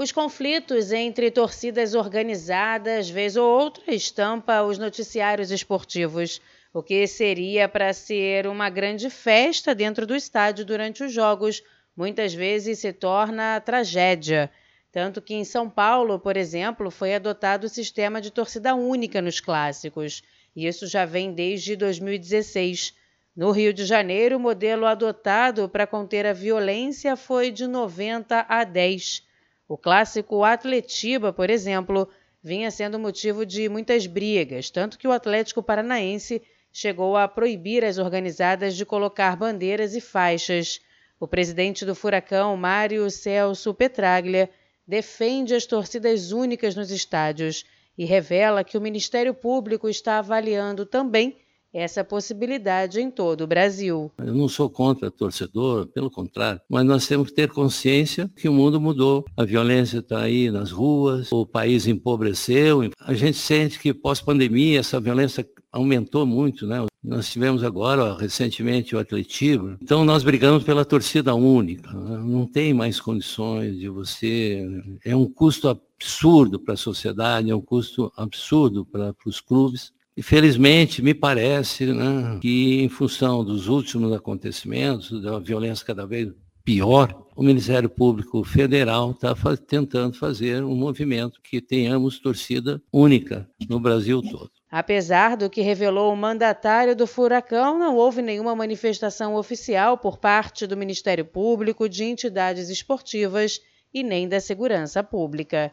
Os conflitos entre torcidas organizadas, vez ou outra, estampa os noticiários esportivos. O que seria para ser uma grande festa dentro do estádio durante os jogos, muitas vezes se torna tragédia. Tanto que em São Paulo, por exemplo, foi adotado o sistema de torcida única nos clássicos. E isso já vem desde 2016. No Rio de Janeiro, o modelo adotado para conter a violência foi de 90 a 10. O clássico Atletiba, por exemplo, vinha sendo motivo de muitas brigas, tanto que o Atlético Paranaense chegou a proibir as organizadas de colocar bandeiras e faixas. O presidente do Furacão, Mário Celso Petraglia, defende as torcidas únicas nos estádios e revela que o Ministério Público está avaliando também essa possibilidade em todo o Brasil. Eu não sou contra torcedor, pelo contrário, mas nós temos que ter consciência que o mundo mudou. A violência está aí nas ruas, o país empobreceu. A gente sente que pós-pandemia essa violência aumentou muito, né? Nós tivemos agora, recentemente, o atletismo. Então, nós brigamos pela torcida única. Né? Não tem mais condições de você... É um custo absurdo para a sociedade, é um custo absurdo para os clubes. Infelizmente, me parece né, que, em função dos últimos acontecimentos, da violência cada vez pior, o Ministério Público Federal está tentando fazer um movimento que tenhamos torcida única no Brasil todo. Apesar do que revelou o mandatário do Furacão, não houve nenhuma manifestação oficial por parte do Ministério Público, de entidades esportivas e nem da segurança pública.